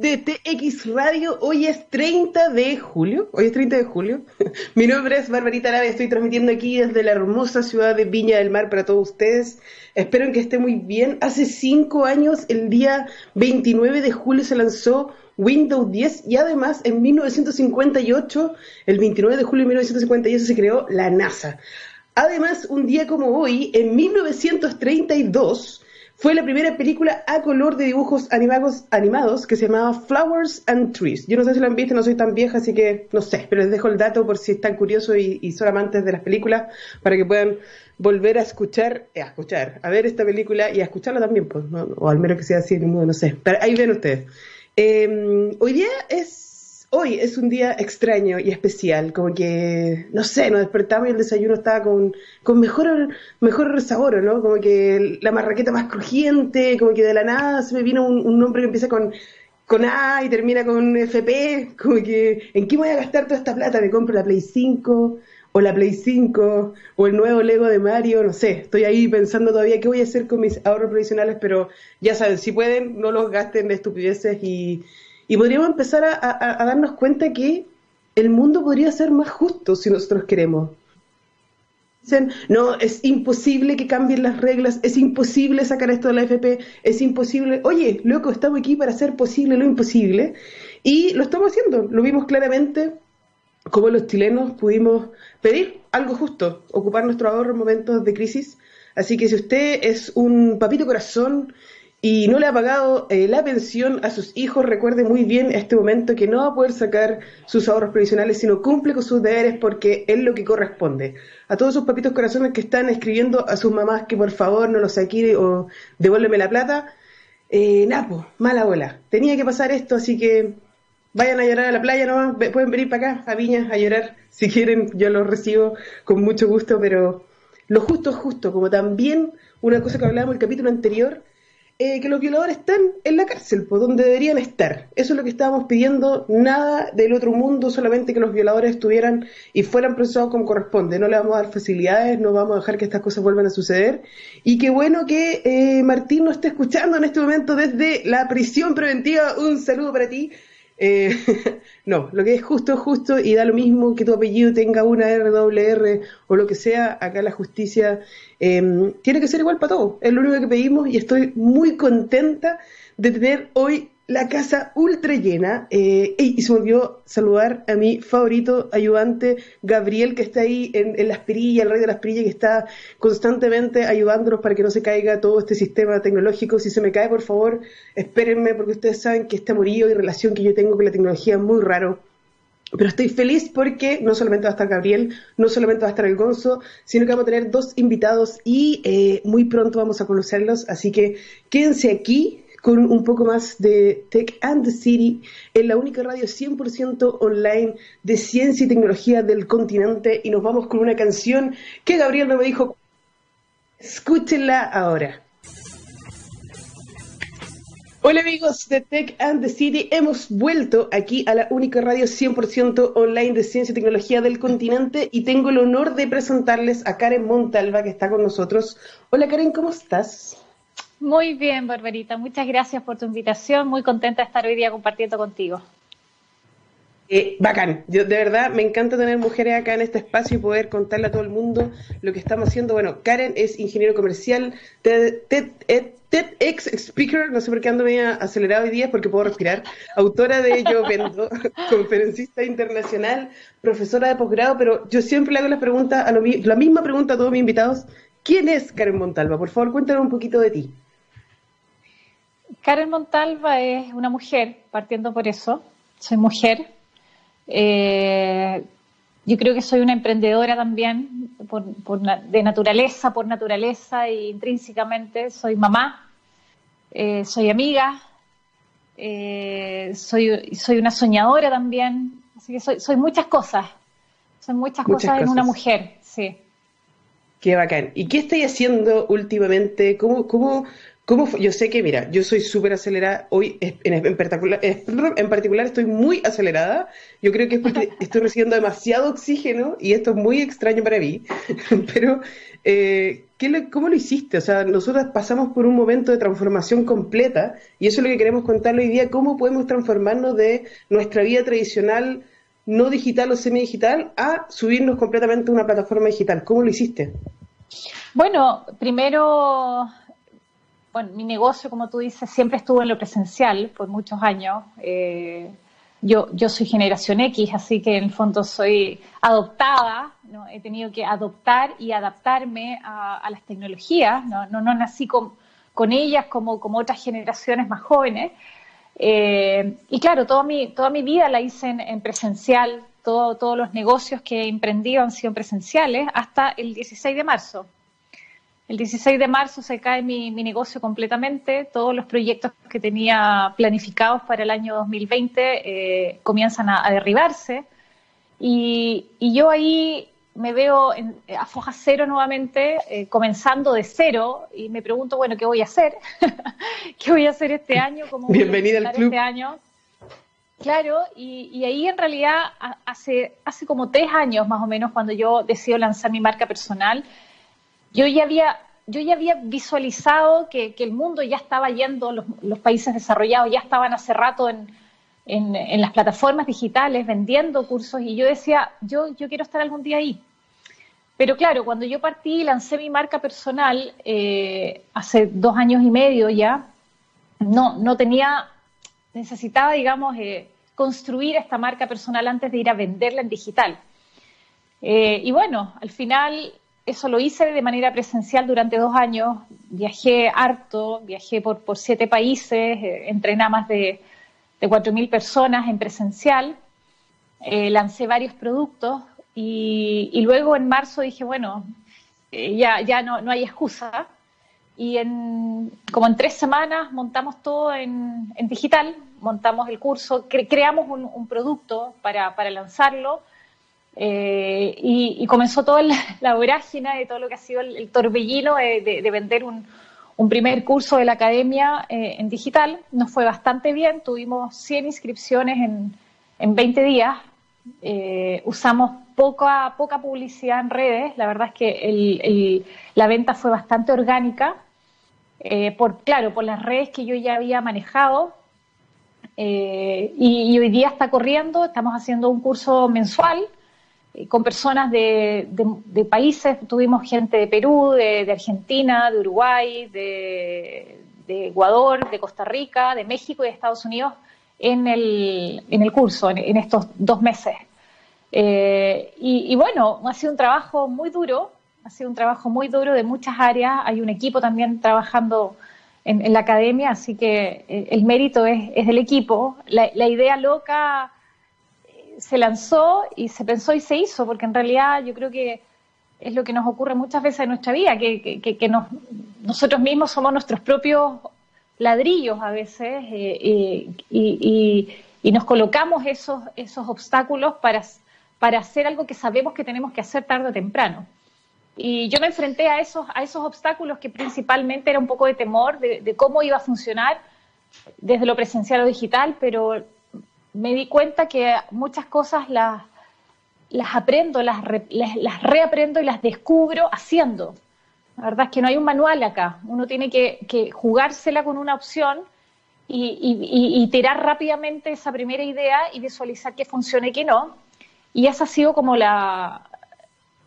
de TX Radio. Hoy es 30 de julio. Hoy es 30 de julio. Mi nombre es Barbarita Arabe. Estoy transmitiendo aquí desde la hermosa ciudad de Viña del Mar para todos ustedes. Espero que esté muy bien. Hace cinco años, el día 29 de julio, se lanzó Windows 10 y además en 1958, el 29 de julio de 1958, se creó la NASA. Además, un día como hoy, en 1932, fue la primera película a color de dibujos animados, animados que se llamaba Flowers and Trees. Yo no sé si la han visto, no soy tan vieja, así que no sé, pero les dejo el dato por si están curiosos y, son amantes de las películas, para que puedan volver a escuchar, eh, a escuchar, a ver esta película y a escucharla también, pues, o al menos que sea así, no sé. Pero ahí ven ustedes. Em, hoy día es hoy es un día extraño y especial, como que, no sé, nos despertamos y el desayuno estaba con, con mejor, mejor sabor, ¿no? Como que la marraqueta más crujiente, como que de la nada se me vino un, nombre que empieza con, con A y termina con FP, como que, ¿en qué voy a gastar toda esta plata? ¿Me compro la Play 5? o la Play 5 o el nuevo Lego de Mario, no sé, estoy ahí pensando todavía qué voy a hacer con mis ahorros provisionales, pero ya saben, si pueden, no los gasten de estupideces y, y podríamos empezar a, darnos cuenta que el mundo podría ser más justo si nosotros queremos. Dicen, no, es imposible que cambien las reglas, es imposible sacar esto de la FP, es imposible. Oye, loco, estamos aquí para hacer posible lo imposible y lo estamos haciendo. Lo vimos claramente como los chilenos pudimos pedir algo justo, ocupar nuestro ahorro en momentos de crisis. Así que si usted es un papito corazón y no le ha pagado eh, la pensión a sus hijos, recuerde muy bien este momento que no va a poder sacar sus ahorros previsionales, sino cumple con sus deberes porque es lo que corresponde. A todos esos papitos corazones que están escribiendo a sus mamás que por favor no los saque o devuélveme la plata, eh, Napo, mala bola. Tenía que pasar esto, así que vayan a llorar a la playa nomás, pueden venir para acá, a Viña, a llorar. Si quieren, yo los recibo con mucho gusto, pero lo justo es justo, como también una cosa que hablábamos en el capítulo anterior, eh, que los violadores están en la cárcel, por donde deberían estar. Eso es lo que estábamos pidiendo, nada del otro mundo, solamente que los violadores estuvieran y fueran procesados como corresponde. No le vamos a dar facilidades, no vamos a dejar que estas cosas vuelvan a suceder. Y qué bueno que eh, Martín nos esté escuchando en este momento desde la prisión preventiva. Un saludo para ti. Eh, no, lo que es justo es justo y da lo mismo que tu apellido tenga una RWR o lo que sea, acá la justicia em, tiene que ser igual para todos. Es lo único que pedimos y estoy muy contenta de tener hoy la casa ultra llena. Eh, y se me olvidó saludar a mi favorito ayudante, Gabriel, que está ahí en, las perillas, el rey de las perillas, que está constantemente ayudándonos para que no se caiga todo este sistema tecnológico. Si se me cae, por favor, espérenme, porque ustedes saben que este amorío y relación que yo tengo con la tecnología es muy raro. Pero estoy feliz porque no solamente va a estar Gabriel, no solamente va a estar el Gonzo, sino que vamos a tener dos invitados y eh, muy pronto vamos a conocerlos. Así que quédense aquí con un poco más de Tech and the City en la única radio 100% online de ciencia y tecnología del continente y nos vamos con una canción que Gabriel me dijo, escúchenla ahora. Hola amigos de Tech and the City, hemos vuelto aquí a la única radio 100% online de ciencia y tecnología del continente y tengo el honor de presentarles a Karen Montalva que está con nosotros. Hola Karen, ¿cómo estás? Muy bien, Barbarita. Muchas gracias por tu invitación. Muy contenta de estar hoy día compartiendo contigo. Eh, bacán. Yo, de verdad, me encanta tener mujeres acá en este espacio y poder contarle a todo el mundo lo que estamos haciendo. Bueno, Karen es ingeniero comercial, TEDx Speaker, no sé por qué ando medio acelerado hoy día, porque puedo respirar. Autora de Yo Vendo, conferencista internacional, profesora de posgrado, pero yo siempre le hago la, pregunta a la misma pregunta a todos mis invitados. ¿Quién es Karen Montalva? Por favor, cuéntanos un poquito de ti. Karen Montalva es una mujer, partiendo por eso. Soy mujer. Eh, yo creo que soy una emprendedora también, de naturaleza, por naturaleza e intrínsecamente. Soy mamá, eh, soy amiga, eh, soy, soy una soñadora también. Así que soy, soy muchas cosas. Soy muchas, cosas, en una mujer, sí. Qué bacán. ¿Y qué estáis haciendo últimamente? ¿Cómo, cómo, ¿Cómo Yo sé que, mira, yo soy súper acelerada. Hoy, en, particular, en particular, estoy muy acelerada. Yo creo que es porque estoy recibiendo demasiado oxígeno y esto es muy extraño para mí. Pero, eh, ¿cómo lo hiciste? O sea, nosotros pasamos por un momento de transformación completa y eso es lo que queremos contar hoy día. ¿Cómo podemos transformarnos de nuestra vida tradicional, no digital o semi-digital, a subirnos completamente a una plataforma digital? ¿Cómo lo hiciste? Bueno, primero bueno, mi negocio, como tú dices, siempre estuvo en lo presencial por muchos años. Eh, yo, yo soy generación X, así que en el fondo soy adoptada, ¿no? he tenido que adoptar y adaptarme a, las tecnologías, no, no, no nací con, con, ellas como, como otras generaciones más jóvenes. Eh, y claro, toda mi, toda mi vida la hice en, presencial, todo, todos los negocios que he han sido presenciales hasta el 16 de marzo. El 16 de marzo se cae mi, negocio completamente, todos los proyectos que tenía planificados para el año 2020 eh, comienzan a, derribarse. Y, yo ahí me veo a foja cero nuevamente, eh, comenzando de cero y me pregunto, bueno, ¿qué voy a hacer? ¿Qué voy a hacer este año? ¿Cómo Bienvenida al club. Este año? Claro, y, ahí en realidad hace, hace como tres años más o menos cuando yo decido lanzar mi marca personal, yo ya había, yo ya había visualizado que, el mundo ya estaba yendo, los, países desarrollados ya estaban hace rato en, las plataformas digitales vendiendo cursos y yo decía, yo, yo quiero estar algún día ahí. Pero claro, cuando yo partí y lancé mi marca personal eh, hace dos años y medio ya, no, no tenía, necesitaba, digamos, eh, construir esta marca personal antes de ir a venderla en digital. Eh, y bueno, al final eso lo hice de manera presencial durante dos años. Viajé harto, viajé por, siete países, entrené a más de, de 4.000 personas en presencial, lancé varios productos y, luego en marzo dije, bueno, eh, ya, ya no, no hay excusa. Y en, como en tres semanas montamos todo en, digital, montamos el curso, creamos un, un producto para, para lanzarlo eh, y, comenzó toda la, vorágine de todo lo que ha sido el, torbellino de, vender un, primer curso de la academia eh, en digital. Nos fue bastante bien, tuvimos 100 inscripciones en, en 20 días. Eh, usamos poca, poca publicidad en redes, la verdad es que la venta fue bastante orgánica, por, claro, por las redes que yo ya había manejado, y, hoy día está corriendo, estamos haciendo un curso mensual eh, con personas de, países, tuvimos gente de Perú, de, Argentina, de Uruguay, de, Ecuador, de Costa Rica, de México y de Estados Unidos en el, en el curso, en, estos dos meses. Eh, y, bueno, ha sido un trabajo muy duro, ha sido un trabajo muy duro de muchas áreas, hay un equipo también trabajando en, la academia, así que eh, el mérito es, del equipo. la idea loca se lanzó y se pensó y se hizo, porque en realidad yo creo que es lo que nos ocurre muchas veces en nuestra vida, que, nos, nosotros mismos somos nuestros propios ladrillos a veces eh, eh, y, y, nos colocamos esos, esos obstáculos para, para hacer algo que sabemos que tenemos que hacer tarde o temprano. Y yo me enfrenté a esos, a esos obstáculos que principalmente era un poco de temor de, cómo iba a funcionar desde lo presencial o digital, pero me di cuenta que muchas cosas las, las aprendo, las, las, reaprendo y las descubro haciendo. La verdad es que no hay un manual acá. Uno tiene que, jugársela con una opción y, y, tirar rápidamente esa primera idea y visualizar que funciona y que no. Y esa ha sido como la,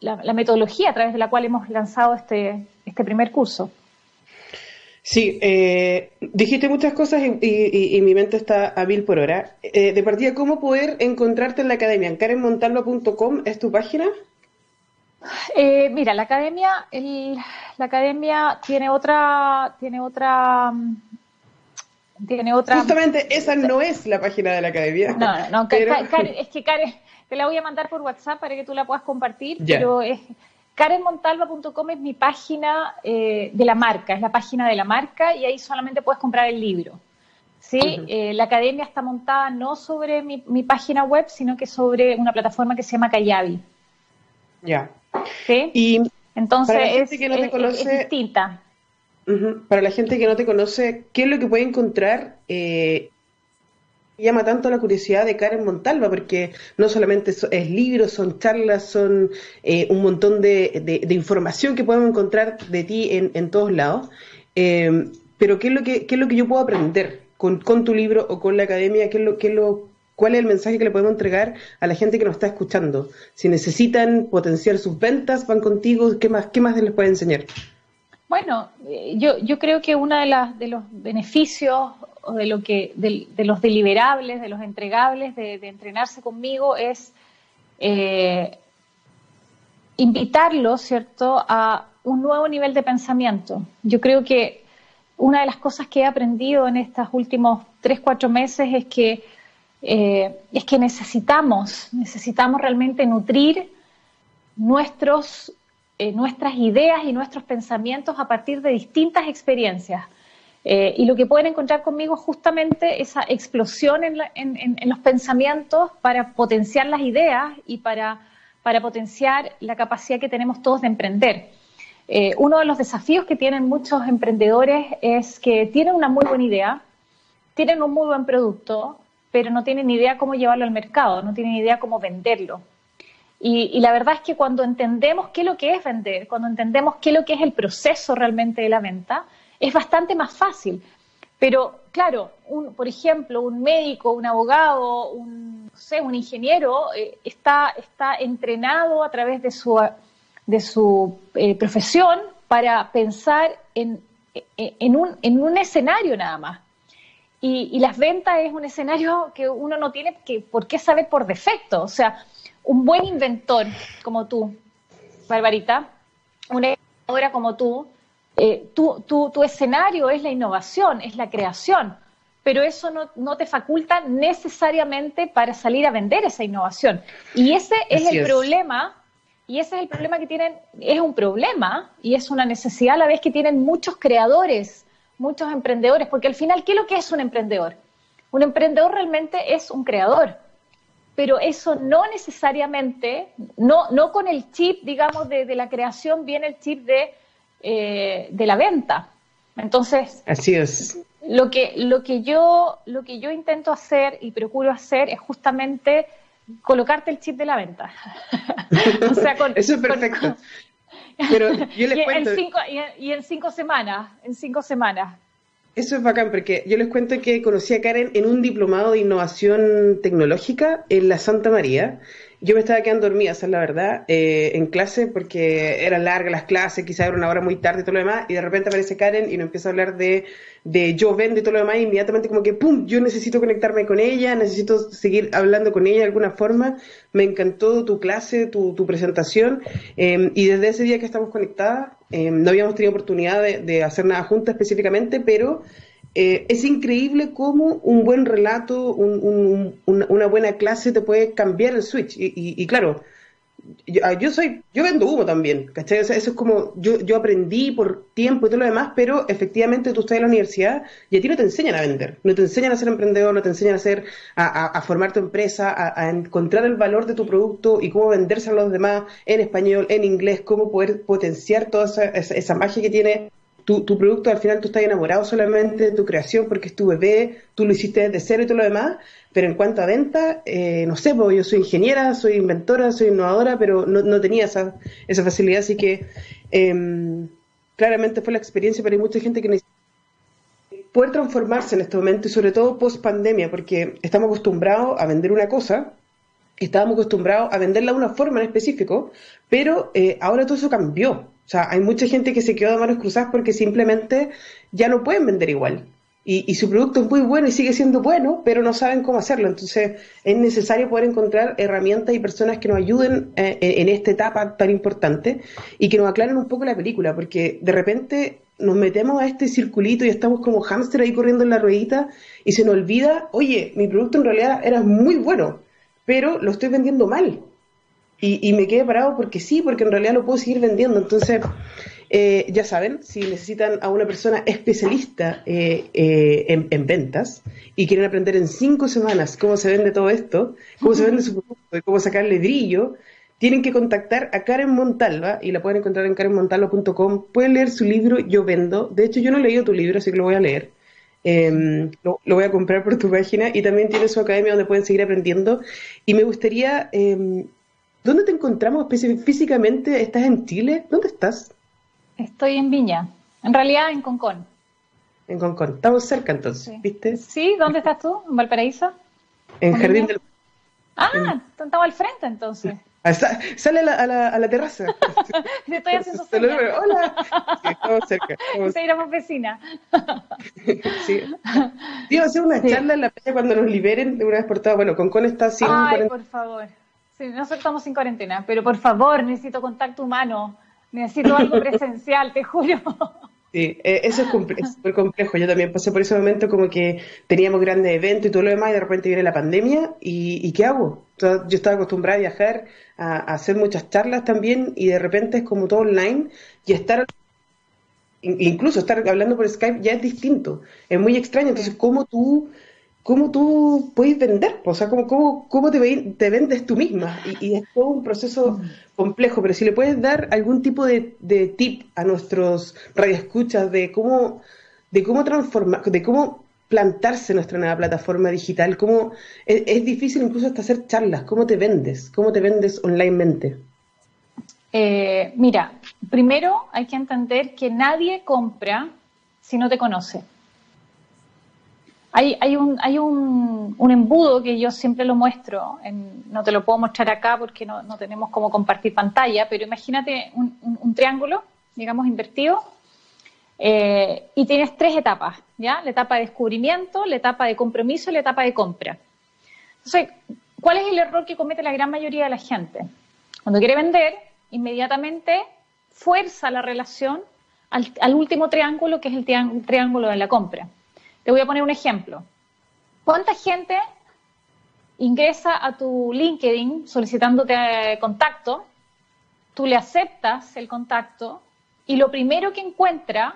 la metodología a través de la cual hemos lanzado este, este primer curso. Sí, eh, dijiste muchas cosas y, mi mente está a mil por hora. Eh, de partida, ¿cómo poder encontrarte en la academia? ¿Karenmontalvo.com es tu página? Eh, mira, la academia, la academia tiene otra, tiene otra, tiene otra. Justamente esa no es la página de la academia. No, no, es que Karen, te la voy a mandar por WhatsApp para que tú la puedas compartir, pero es KarenMontalva.com es mi página eh, de la marca, es la página de la marca y ahí solamente puedes comprar el libro. ¿sí? Eh, la academia está montada no sobre mi, página web, sino que sobre una plataforma que se llama Kayabi. Ya. ¿Sí? Y Entonces es, distinta. Para la gente que no te conoce, ¿qué es lo que puede encontrar? Eh, llama tanto la curiosidad de Karen Montalva, porque no solamente es libros, son charlas, son eh, un montón de, información que podemos encontrar de ti en, todos lados. Eh, pero ¿qué es, lo que, ¿qué es lo que yo puedo aprender con, tu libro o con la academia? ¿Qué es lo, qué es lo, ¿Cuál es el mensaje que le podemos entregar a la gente que nos está escuchando? Si necesitan potenciar sus ventas, van contigo, ¿qué más, qué más les puede enseñar? Bueno, eh, yo, yo creo que uno de, de los beneficios o de, lo que, de, los deliberables, de los entregables de, entrenarse conmigo es eh, invitarlos, ¿cierto?, a un nuevo nivel de pensamiento. Yo creo que una de las cosas que he aprendido en estos últimos tres, cuatro meses es que eh, es que necesitamos, necesitamos realmente nutrir nuestros, eh, nuestras ideas y nuestros pensamientos a partir de distintas experiencias. Eh, y lo que pueden encontrar conmigo es justamente esa explosión en, los pensamientos para potenciar las ideas y para, potenciar la capacidad que tenemos todos de emprender. uno de los desafíos que tienen muchos emprendedores es que tienen una muy buena idea, tienen un muy buen producto, pero no tienen idea cómo llevarlo al mercado, no tienen idea cómo venderlo. Y, la verdad es que cuando entendemos qué es lo que es vender, cuando entendemos qué es lo que es el proceso realmente de la venta, es bastante más fácil. Pero claro, por ejemplo, un médico, un abogado, un, un ingeniero eh, está, está entrenado a través de su, de su eh, profesión para pensar en, en, un, en un escenario nada más. Y, las ventas es un escenario que uno no tiene que, por qué saber por defecto. O sea, un buen inventor como tú, Barbarita, una innovadora como tú, eh, tu, escenario es la innovación, es la creación, pero eso no, te faculta necesariamente para salir a vender esa innovación. Y ese es el problema, y ese es el problema que tienen, es un problema y es una necesidad a la vez que tienen muchos creadores muchos emprendedores, porque al final, ¿qué es lo que es un emprendedor? Un emprendedor realmente es un creador, pero eso no necesariamente, no, no con el chip, digamos, de, la creación viene el chip de, eh, de la venta. Entonces, así es. Lo que, lo, que yo, lo que yo intento hacer y procuro hacer es justamente colocarte el chip de la venta. Eso es perfecto. Pero yo les y, cuento... En cinco, y, en, cinco semanas, en cinco semanas. Eso es bacán, porque yo les cuento que conocí a Karen en un diplomado de innovación tecnológica en la Santa María. Yo me estaba quedando dormida, esa es la verdad, eh, en clase, porque eran largas las clases, quizás era una hora muy tarde y todo lo demás, y de repente aparece Karen y nos empieza a hablar de, de yo vendo y todo lo demás, y inmediatamente como que, ¡pum!, yo necesito conectarme con ella, necesito seguir hablando con ella de alguna forma. Me encantó tu clase, tu, tu presentación, eh, y desde ese día que estamos conectadas, eh, no habíamos tenido oportunidad de, de hacer nada juntas específicamente, pero eh, es increíble cómo un buen relato, una buena clase te puede cambiar el switch. Y, claro, ah, yo, soy, yo vendo humo también, ¿cachai? eso es como, yo, yo aprendí por tiempo y todo lo demás, pero efectivamente tú estás en la universidad y a ti no te enseñan a vender, no te enseñan a ser emprendedor, no te enseñan a hacer, a, formar tu empresa, a, encontrar el valor de tu producto y cómo venderse a los demás en español, en inglés, cómo poder potenciar toda esa, esa magia que tiene tu, tu, producto al final tú estás enamorado solamente de tu creación porque es tu bebé, tú lo hiciste desde cero y todo lo demás, pero en cuanto a venta, eh, no sé, porque yo soy ingeniera, soy inventora, soy innovadora, pero no, no tenía esa, esa facilidad, así que eh, claramente fue la experiencia, pero hay mucha gente que necesita poder transformarse en este momento y sobre todo post pandemia, porque estamos acostumbrados a vender una cosa, estábamos acostumbrados a venderla de una forma en específico, pero eh, ahora todo eso cambió. O sea, hay mucha gente que se quedó de manos cruzadas porque simplemente ya no pueden vender igual. Y, su producto es muy bueno y sigue siendo bueno, pero no saben cómo hacerlo. Entonces, es necesario poder encontrar herramientas y personas que nos ayuden eh, en esta etapa tan importante y que nos aclaren un poco la película, porque de repente nos metemos a este circulito y estamos como hámster ahí corriendo en la ruedita y se nos olvida, oye, mi producto en realidad era muy bueno, pero lo estoy vendiendo mal. Y, me quedé parado porque sí, porque en realidad lo puedo seguir vendiendo. Entonces, eh, ya saben, si necesitan a una persona especialista eh, eh, en, ventas y quieren aprender en cinco semanas cómo se vende todo esto, cómo se vende su producto y cómo sacarle brillo, tienen que contactar a Karen Montalva y la pueden encontrar en karenmontalva.com. Pueden leer su libro Yo Vendo. De hecho, yo no he leído tu libro, así que lo voy a leer. Em, lo, voy a comprar por tu página y también tiene su academia donde pueden seguir aprendiendo. Y me gustaría, em, ¿dónde te encontramos físicamente? ¿Estás en Chile? ¿Dónde estás? Estoy en Viña, en realidad en Concón. En Concón, estamos cerca entonces, ¿viste? Sí, ¿dónde estás tú? ¿En Valparaíso? En Jardín del... Ah, estamos al frente entonces. Ah, sale a la, a la, terraza. Te estoy haciendo señas. Hola. Sí, estamos cerca. Estamos... vecina. sí. Iba a hacer una charla en la playa cuando nos liberen de una vez por todas. Bueno, Concón está sin Ay, por favor. Sí, nosotros estamos sin cuarentena, pero por favor, necesito contacto humano. Necesito algo presencial, te juro. Sí, eh, eso es súper complejo. Yo también pasé por ese momento como que teníamos grandes eventos y todo lo demás y de repente viene la pandemia y, ¿qué hago? Yo estaba acostumbrada a viajar, a, hacer muchas charlas también y de repente es como todo online y estar, incluso estar hablando por Skype ya es distinto, es muy extraño. Entonces, ¿cómo tú cómo tú puedes vender, o sea, cómo, cómo, cómo te, te, vendes tú misma. Y, es todo un proceso complejo, pero si le puedes dar algún tipo de, tip a nuestros radioescuchas de cómo, de cómo transformar, de cómo plantarse en nuestra nueva plataforma digital, cómo es, difícil incluso hasta hacer charlas, cómo te vendes, cómo te vendes onlinemente. Eh, mira, primero hay que entender que nadie compra si no te conoce. Hay, hay, un, hay un, embudo que yo siempre lo muestro, no te lo puedo mostrar acá porque no, tenemos cómo compartir pantalla, pero imagínate un, un, triángulo, digamos, invertido, eh, y tienes tres etapas, ¿ya? La etapa de descubrimiento, la etapa de compromiso y la etapa de compra. Entonces, ¿cuál es el error que comete la gran mayoría de la gente? Cuando quiere vender, inmediatamente fuerza la relación al, al último triángulo, que es el triángulo de la compra. Te voy a poner un ejemplo. ¿Cuánta gente ingresa a tu LinkedIn solicitándote contacto? Tú le aceptas el contacto y lo primero que encuentra,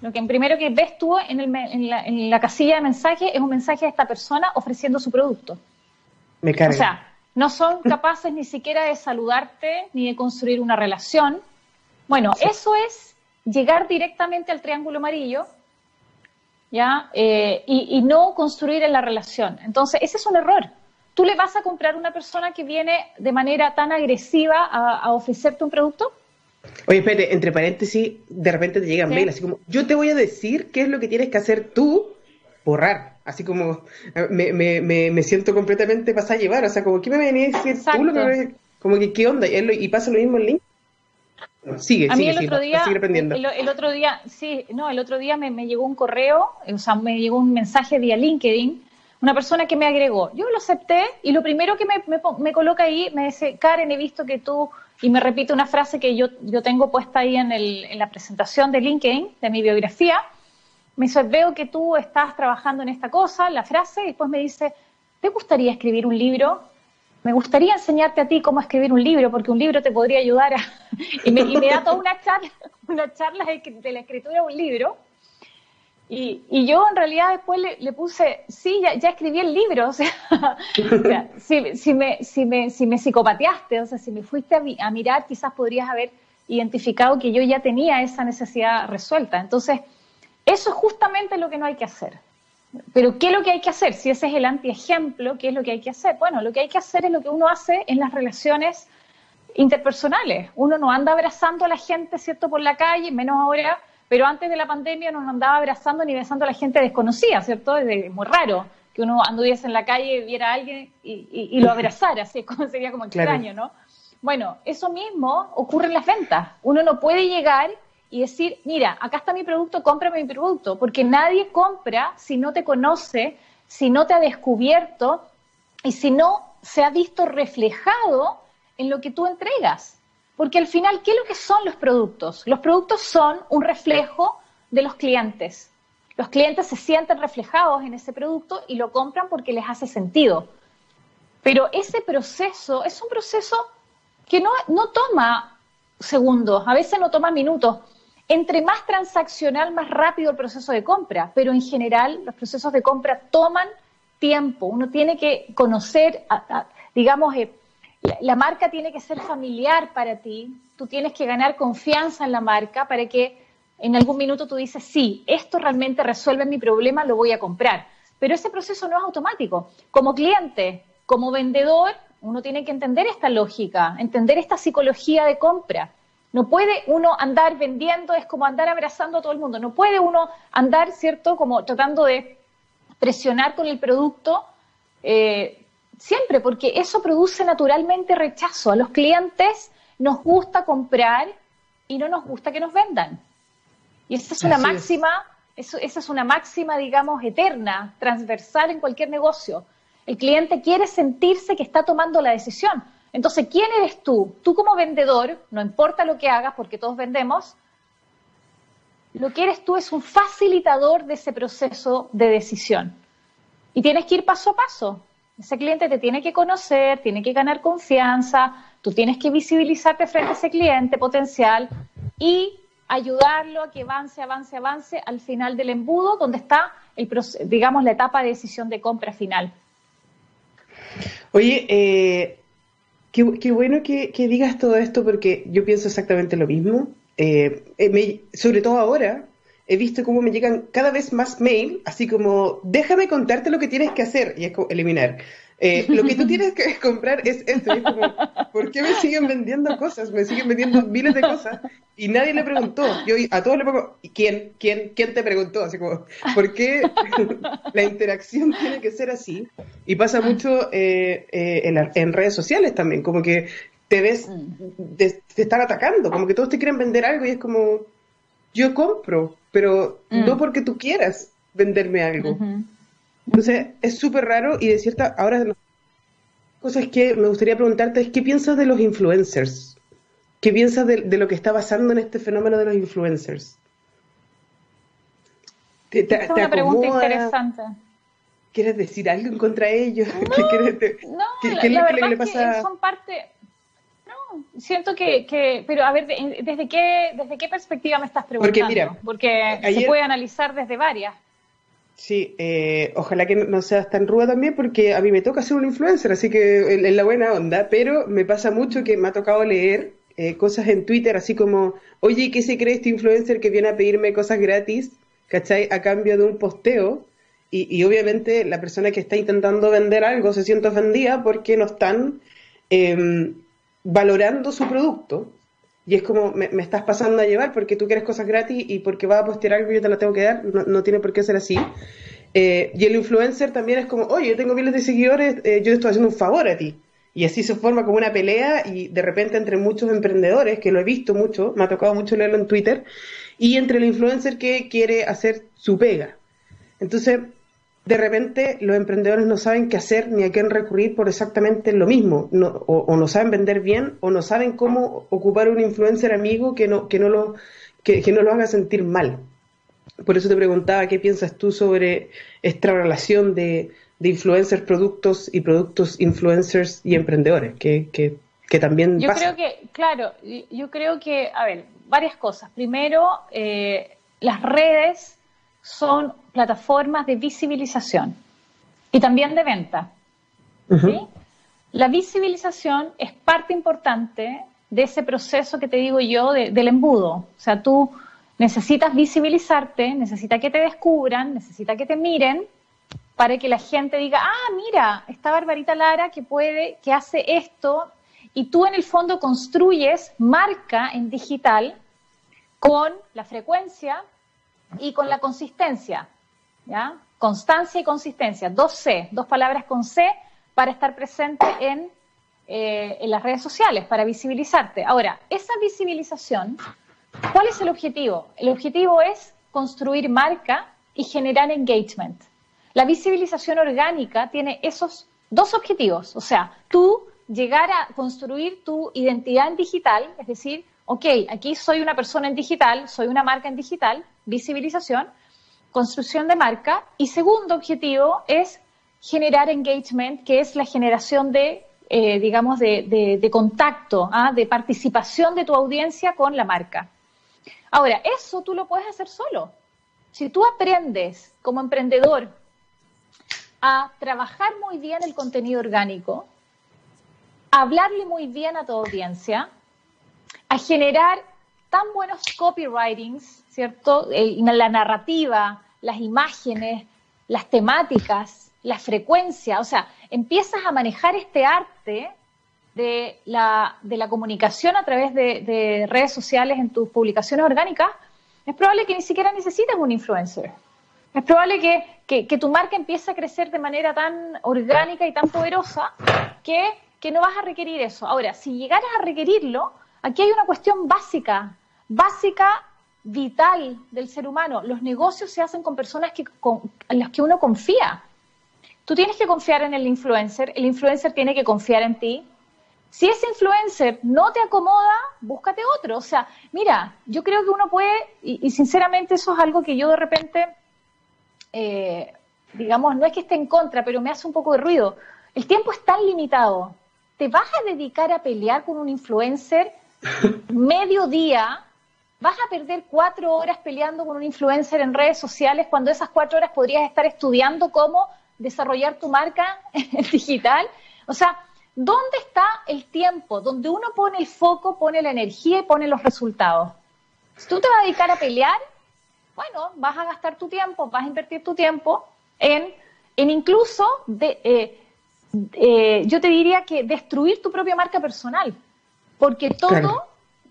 lo que primero que ves tú en, la, casilla de mensaje es un mensaje de esta persona ofreciendo su producto. Me O sea, no son capaces ni siquiera de saludarte ni de construir una relación. Bueno, eso es llegar directamente al triángulo amarillo ¿ya? Eh, y, no construir en la relación. Entonces, ese es un error. ¿Tú le vas a comprar a una persona que viene de manera tan agresiva a, ofrecerte un producto? Oye, espérate, entre paréntesis, de repente te llegan mail así como, yo te voy a decir qué es lo que tienes que hacer tú, borrar. Así como, me, me, me, siento completamente pasada a llevar. O sea, como, ¿qué me venís a decir tú? Lo que como que, ¿qué onda? Y, pasa lo mismo en link. Sigue, a mí el otro día, el, otro día, sí, no, el otro día me, llegó un correo, o sea, me llegó un mensaje vía LinkedIn, una persona que me agregó. Yo lo acepté y lo primero que me, coloca ahí me dice, Karen, he visto que tú, y me repite una frase que yo, yo tengo puesta ahí en, el, en la presentación de LinkedIn, de mi biografía. Me dice, veo que tú estás trabajando en esta cosa, la frase, y después me dice, ¿te gustaría escribir un libro? Me gustaría enseñarte a ti cómo escribir un libro, porque un libro te podría ayudar a... y, me, da toda una charla, una charla de, la escritura de un libro. Y, yo en realidad después le, puse, sí, ya, escribí el libro, o sea, si, me, si, me, si me psicopateaste, o sea, si me fuiste a, a mirar, quizás podrías haber identificado que yo ya tenía esa necesidad resuelta. Entonces, eso es justamente lo que no hay que hacer. Pero ¿qué es lo que hay que hacer? Si ese es el antiejemplo, ¿qué es lo que hay que hacer? Bueno, lo que hay que hacer es lo que uno hace en las relaciones interpersonales. Uno no anda abrazando a la gente, ¿cierto?, por la calle, menos ahora, pero antes de la pandemia no andaba abrazando ni besando a la gente desconocida, ¿cierto? Es muy raro que uno anduviese en la calle, viera a alguien y, lo abrazara, así como sería como extraño, ¿no? Bueno, eso mismo ocurre en las ventas. Uno no puede llegar y decir, mira, acá está mi producto, cómprame mi producto, porque nadie compra si no te conoce, si no te ha descubierto y si no se ha visto reflejado en lo que tú entregas. Porque al final, ¿qué es lo que son los productos? Los productos son un reflejo de los clientes. Los clientes se sienten reflejados en ese producto y lo compran porque les hace sentido. Pero ese proceso es un proceso que no, no toma segundos, a veces no toma minutos. Entre más transaccional, más rápido el proceso de compra, pero en general los procesos de compra toman tiempo. Uno tiene que conocer, digamos, eh, la, marca tiene que ser familiar para ti, tú tienes que ganar confianza en la marca para que en algún minuto tú dices, sí, esto realmente resuelve mi problema, lo voy a comprar. Pero ese proceso no es automático. Como cliente, como vendedor, uno tiene que entender esta lógica, entender esta psicología de compra. No puede uno andar vendiendo, es como andar abrazando a todo el mundo. No puede uno andar, ¿cierto? Como tratando de presionar con el producto eh, siempre, porque eso produce naturalmente rechazo. A los clientes nos gusta comprar y no nos gusta que nos vendan. Y esa es una máxima, esa es una máxima, digamos, eterna, transversal en cualquier negocio. El cliente quiere sentirse que está tomando la decisión. Entonces, ¿quién eres tú? Tú como vendedor, no importa lo que hagas, porque todos vendemos, lo que eres tú es un facilitador de ese proceso de decisión. Y tienes que ir paso a paso. Ese cliente te tiene que conocer, tiene que ganar confianza, tú tienes que visibilizarte frente a ese cliente potencial y ayudarlo a que avance, avance, avance al final del embudo, donde está, el, digamos, la etapa de decisión de compra final. Oye, eh, qué, bueno que, digas todo esto porque yo pienso exactamente lo mismo. Eh, eh, sobre todo ahora, he visto cómo me llegan cada vez más mail, así como, déjame contarte lo que tienes que hacer, y es como eliminar. Eh, lo que tú tienes que comprar es esto. es como, ¿por qué me siguen vendiendo cosas? Me siguen vendiendo miles de cosas y nadie le preguntó. Yo a todos le pongo, ¿quién, quién, quién te preguntó? Así como, ¿por qué la interacción tiene que ser así? Y pasa mucho eh, eh, en, en, redes sociales también, como que te ves, te, te están atacando, como que todos te quieren vender algo y es como, yo compro, pero no mm. porque tú quieras venderme algo. Entonces, es súper raro y de cierta, ahora cosas que me gustaría preguntarte es, ¿qué piensas de los influencers? ¿Qué piensas de, lo que está pasando en este fenómeno de los influencers? ¿Te, es una pregunta interesante. ¿Quieres decir algo en contra de ellos? No, ¿Qué, ¿qué, la, verdad le pasa? Es que son parte, siento que, pero a ver, ¿desde qué, desde qué perspectiva me estás preguntando? Porque mira, porque se puede analizar desde varias. Sí, eh, ojalá que no seas tan ruda también, porque a mí me toca ser un influencer, así que en, la buena onda, pero me pasa mucho que me ha tocado leer eh, cosas en Twitter, así como, oye, ¿qué se cree este influencer que viene a pedirme cosas gratis, ¿cachai? A cambio de un posteo. Y, y obviamente la persona que está intentando vender algo se siente ofendida porque no están eh, valorando su producto. Y es como, me, estás pasando a llevar porque tú quieres cosas gratis y porque vas a postear algo y yo te la tengo que dar. No, tiene por qué ser así. Eh, y el influencer también es como, oye, yo tengo miles de seguidores, eh, yo te estoy haciendo un favor a ti. Y así se forma como una pelea y de repente entre muchos emprendedores, que lo he visto mucho, me ha tocado mucho leerlo en Twitter, y entre el influencer que quiere hacer su pega. Entonces, de repente los emprendedores no saben qué hacer ni a quién recurrir por exactamente lo mismo, o, no saben vender bien o no saben cómo ocupar un influencer amigo que no, que no, lo, que, no lo haga sentir mal. Por eso te preguntaba qué piensas tú sobre esta relación de, de influencers, productos y productos influencers y emprendedores, que, que, que también... Yo creo que, claro, yo creo que, a ver, varias cosas. Primero, eh, las redes son plataformas de visibilización y también de venta. La visibilización es parte importante de ese proceso que te digo yo del embudo. O sea, tú necesitas visibilizarte, necesitas que te descubran, necesitas que te miren para que la gente diga, ah, mira, esta Barbarita Lara que puede, que hace esto, y tú en el fondo construyes marca en digital con la frecuencia, y con la consistencia, Constancia y consistencia, dos C, dos palabras con C para estar presente en, eh, en las redes sociales, para visibilizarte. Ahora, esa visibilización, ¿cuál es el objetivo? El objetivo es construir marca y generar engagement. La visibilización orgánica tiene esos dos objetivos, o sea, tú llegar a construir tu identidad en digital, es decir, ok, aquí soy una persona en digital, soy una marca en digital, visibilización, construcción de marca. Y segundo objetivo es generar engagement, que es la generación de, eh, digamos, de, contacto, ¿ah? de participación de tu audiencia con la marca. Ahora, eso tú lo puedes hacer solo. Si tú aprendes como emprendedor a trabajar muy bien el contenido orgánico, a hablarle muy bien a tu audiencia, a generar tan buenos copywritings, ¿cierto? la narrativa, las imágenes, las temáticas, la frecuencia, o sea, empiezas a manejar este arte de la, de la comunicación a través de, redes sociales en tus publicaciones orgánicas, es probable que ni siquiera necesites un influencer. Es probable que, que, tu marca empiece a crecer de manera tan orgánica y tan poderosa que, que no vas a requerir eso. Ahora, si llegaras a requerirlo, aquí hay una cuestión básica, básica, vital del ser humano. Los negocios se hacen con personas que, con, en las que uno confía. Tú tienes que confiar en el influencer, el influencer tiene que confiar en ti, si ese influencer no te acomoda, búscate otro. O sea, mira, yo creo que uno puede, y, sinceramente eso es algo que yo de repente, eh, digamos, no es que esté en contra, pero me hace un poco de ruido. El tiempo es tan limitado. ¿Te vas a dedicar a pelear con un influencer medio día? ¿Vas a perder cuatro horas peleando con un influencer en redes sociales cuando esas cuatro horas podrías estar estudiando cómo desarrollar tu marca digital? O sea, ¿Dónde está el tiempo? Donde uno pone el foco, pone la energía y pone los resultados. Si tú te vas a dedicar a pelear, bueno, vas a gastar tu tiempo, vas a invertir tu tiempo en, en incluso, de, eh, eh, yo te diría que destruir tu propia marca personal, porque todo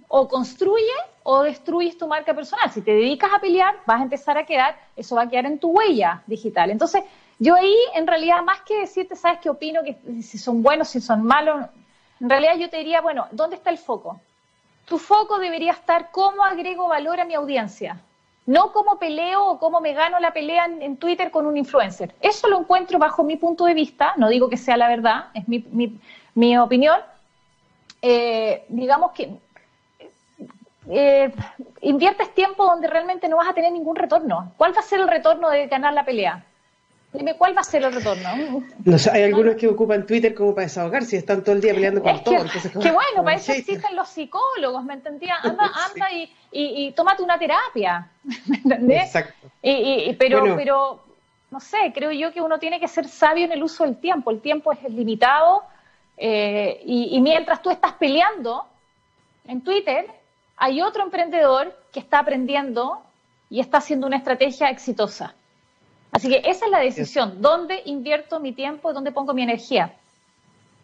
o construye o destruyes tu marca personal. Si te dedicas a pelear, vas a empezar a quedar, eso va a quedar en tu huella digital. Entonces, yo ahí, en realidad, más que decirte, ¿sabes qué opino? Que si son buenos, si son malos, en realidad yo te diría, bueno, ¿dónde está el foco? Tu foco debería estar cómo agrego valor a mi audiencia, no cómo peleo o cómo me gano la pelea en, Twitter con un influencer. Eso lo encuentro bajo mi punto de vista, no digo que sea la verdad, es mi, mi, opinión. Eh, digamos que eh, inviertes tiempo donde realmente no vas a tener ningún retorno. ¿Cuál va a ser el retorno de ganar la pelea? Dime, ¿cuál va a ser el retorno? No sé, hay algunos que ocupan Twitter como para desahogarse y están todo el día peleando con todo. Entonces, qué bueno, para eso existen los psicólogos, ¿me entendías? Anda, anda y, y, tómate una terapia, ¿me entendés? Exacto. Y, pero, pero, no sé, creo yo que uno tiene que ser sabio en el uso del tiempo. El tiempo es limitado eh, y mientras tú estás peleando en Twitter, hay otro emprendedor que está aprendiendo y está haciendo una estrategia exitosa. Así que esa es la decisión. ¿Dónde invierto mi tiempo? ¿Dónde pongo mi energía?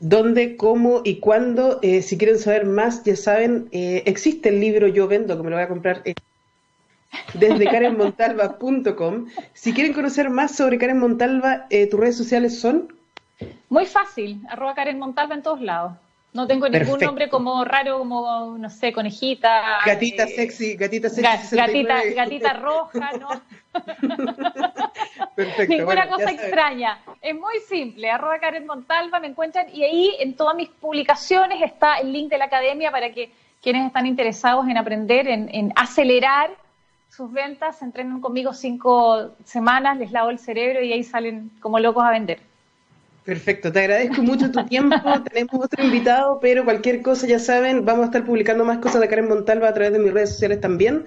¿Dónde, cómo y cuándo? Eh, si quieren saber más, ya saben, eh, existe el libro Yo Vendo, que me lo voy a comprar eh, desde karenmontalva.com. Si quieren conocer más sobre Karen Montalva, ¿tus redes sociales son? Muy fácil, arroba Karen Montalva en todos lados. No tengo ningún nombre como raro, como, no sé, conejita. Gatita sexy, gatita sexy. gatita, gatita roja, ¿no? Perfecto. Ninguna cosa extraña. Es muy simple. Arroba Karen Montalva, me encuentran y ahí en todas mis publicaciones está el link de la academia para que quienes están interesados en aprender, en, acelerar sus ventas, entrenen conmigo cinco semanas, les lavo el cerebro y ahí salen como locos a vender. Perfecto, te agradezco mucho tu tiempo. Tenemos otro invitado, pero cualquier cosa ya saben, vamos a estar publicando más cosas de Karen Montalva a través de mis redes sociales también.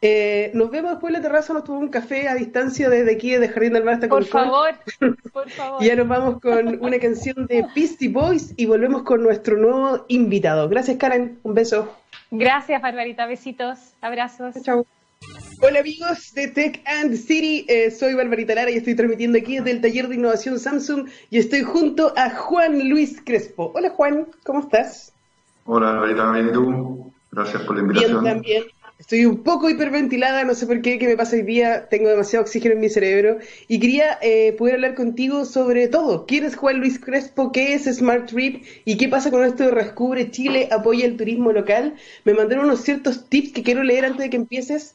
Eh, nos vemos después en la terraza, nos tomamos un café a distancia desde aquí, desde Jardín del Mar hasta Por favor, por favor. y ya nos vamos con una canción de Beastie Boys y volvemos con nuestro nuevo invitado. Gracias, Karen. Un beso. Gracias, Barbarita. Besitos, abrazos. Chao. Hola amigos de Tech and City, eh, soy Barbarita Lara y estoy transmitiendo aquí desde el taller de innovación Samsung y estoy junto a Juan Luis Crespo. Hola Juan, ¿cómo estás? Hola Barbarita, bien y tú. Gracias por la invitación. Bien también. Estoy un poco hiperventilada, no sé por qué, qué me pasa hoy día, tengo demasiado oxígeno en mi cerebro y quería eh, poder hablar contigo sobre todo. ¿Quién es Juan Luis Crespo? ¿Qué es Smart Trip? ¿Y qué pasa con esto de Rescubre Chile? ¿Apoya el turismo local? Me mandaron unos ciertos tips que quiero leer antes de que empieces.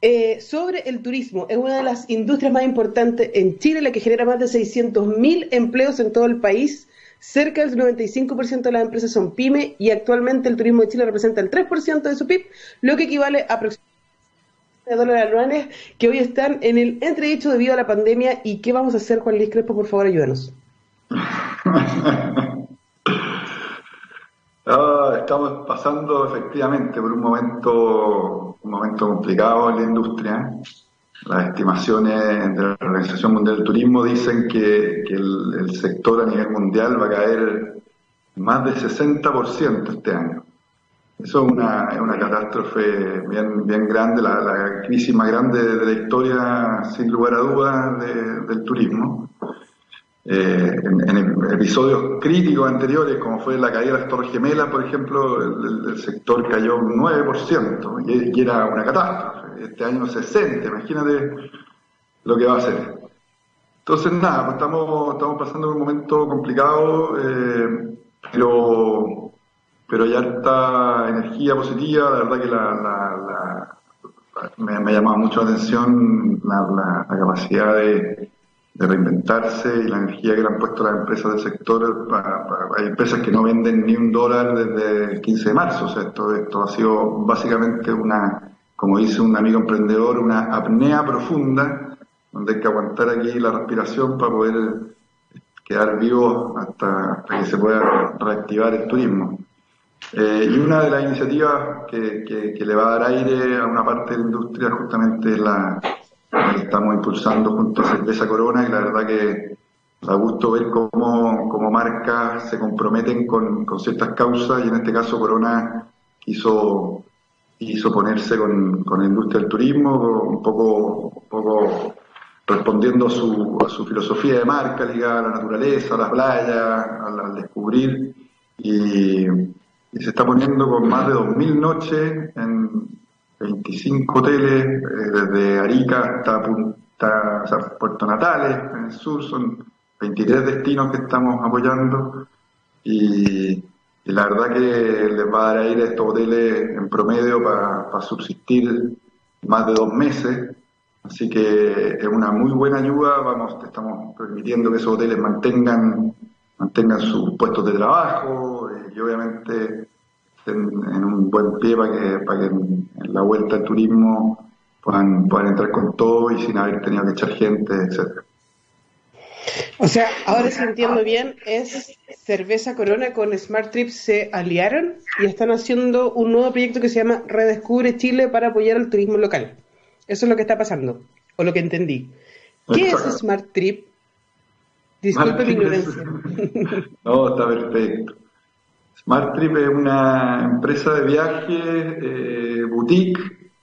Eh, sobre el turismo, es una de las industrias más importantes en Chile, la que genera más de 600.000 empleos en todo el país Cerca del 95% de las empresas son pyme y actualmente el turismo de Chile representa el 3% de su PIB, lo que equivale a aproximadamente de dólares anuales que hoy están en el entredicho debido a la pandemia. ¿Y qué vamos a hacer, Juan Luis Crespo? Por favor, ayúdanos. Ah, estamos pasando efectivamente por un momento, un momento complicado en la industria. Las estimaciones de la Organización Mundial del Turismo dicen que, el, sector a nivel mundial va a caer más de 60% este año. Eso es una, es una catástrofe bien, bien grande, la, crisis más grande de la historia, sin lugar a dudas, del turismo. Eh, en, episodios críticos anteriores, como fue la caída de las Torres Gemelas, por ejemplo, el, sector cayó un 9%, y, y, era una catástrofe. Este año 60%, imagínate lo que va a ser. Entonces, nada, pues estamos, estamos pasando un momento complicado, eh, pero, pero hay harta energía positiva, la verdad que la, me, me, ha llamado mucho la atención la, capacidad de, reinventarse y la energía que le han puesto las empresas del sector. hay empresas que no venden ni un dólar desde el 15 de marzo, o sea, esto, esto ha sido básicamente una, como dice un amigo emprendedor, una apnea profunda donde hay que aguantar aquí la respiración para poder quedar vivo hasta, que se pueda reactivar el turismo. Eh, y una de las iniciativas que, que, le va a dar aire a una parte de la industria justamente es la, que estamos impulsando junto a Cerveza Corona y la verdad que da gusto ver cómo, cómo marcas se comprometen con, con, ciertas causas y en este caso Corona quiso, quiso ponerse con, con la industria del turismo, un poco, un poco respondiendo a su, a su filosofía de marca ligada a la naturaleza, a las playas, al, descubrir, y, se está poniendo con más de 2.000 noches en 25 hoteles, eh, desde Arica hasta Puerto Natales, en el sur, son 23 destinos que estamos apoyando, y, la verdad que les va a dar aire a estos hoteles en promedio para subsistir más de dos meses, Así que es una muy buena ayuda, vamos, estamos permitiendo que esos hoteles mantengan, mantengan sus puestos de trabajo eh, y obviamente estén en un buen pie para que, para que en, la vuelta al turismo puedan, puedan entrar con todo y sin haber tenido que echar gente, etcétera. O sea, ahora si entiendo bien, es Cerveza Corona con Smart Trips se aliaron y están haciendo un nuevo proyecto que se llama Redescubre Chile para apoyar al turismo local. Eso es lo que está pasando, o lo que entendí. ¿Qué es Smart Trip? Disculpe mi ignorancia. no, está perfecto. Smart Trip es una empresa de viaje, eh, boutique,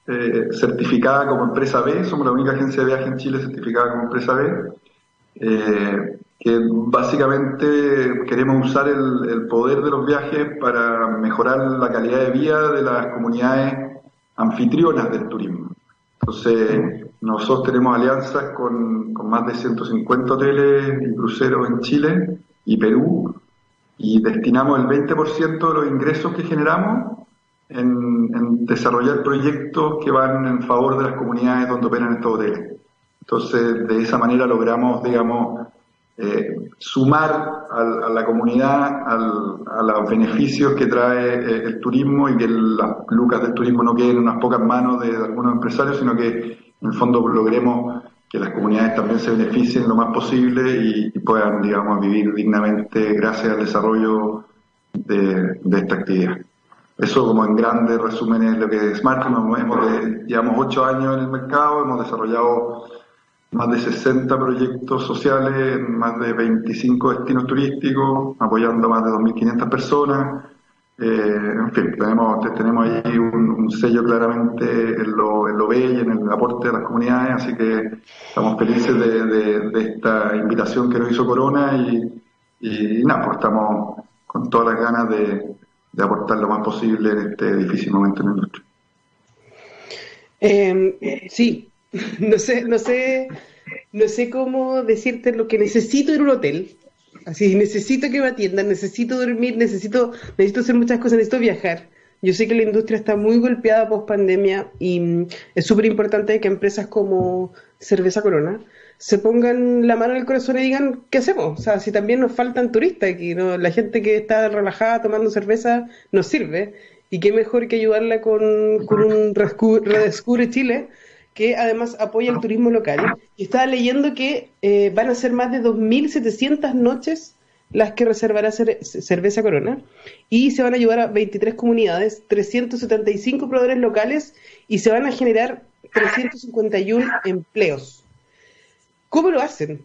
eh, certificada como empresa B. Somos la única agencia de viaje en Chile certificada como empresa B. Eh, que básicamente queremos usar el, poder de los viajes para mejorar la calidad de vida de las comunidades anfitrionas del turismo. Entonces, nosotros tenemos alianzas con, más de 150 hoteles y cruceros en Chile y Perú y destinamos el 20% de los ingresos que generamos en, desarrollar proyectos que van en favor de las comunidades donde operan estos hoteles. Entonces, de esa manera logramos, digamos, eh, sumar a, la comunidad a los beneficios que trae eh, el turismo y que las lucas del turismo no queden en unas pocas manos de, algunos empresarios, sino que en el fondo logremos que las comunidades también se beneficien lo más posible y, puedan, digamos, vivir dignamente gracias al desarrollo de, esta actividad. Eso como en grandes resúmenes lo que es Smart, hemos, llevamos ocho años en el mercado, hemos desarrollado más de 60 proyectos sociales más de 25 destinos turísticos, apoyando a más de 2.500 personas. Eh, en fin, tenemos, tenemos ahí un, sello claramente en lo, en lo B y en el aporte a las comunidades, así que estamos felices de, esta invitación que nos hizo Corona y, y, nada, pues estamos con todas las ganas de, aportar lo más posible en este difícil momento en la industria. Eh, sí, no sé, no sé, no sé cómo decirte lo que necesito en un hotel. Así, necesito que me atiendan, necesito dormir, necesito, necesito hacer muchas cosas, necesito viajar. Yo sé que la industria está muy golpeada post pandemia y mm, es súper importante que empresas como Cerveza Corona se pongan la mano en el corazón y digan, ¿qué hacemos? O sea, si también nos faltan turistas aquí, la gente que está relajada tomando cerveza nos sirve. Y qué mejor que ayudarla con, con un Redescubre Chile, que además apoya el turismo local. Y estaba leyendo que eh, van a ser más de 2.700 noches las que reservará Cerveza Corona y se van a ayudar a 23 comunidades, 375 proveedores locales y se van a generar 351 empleos. ¿Cómo lo hacen?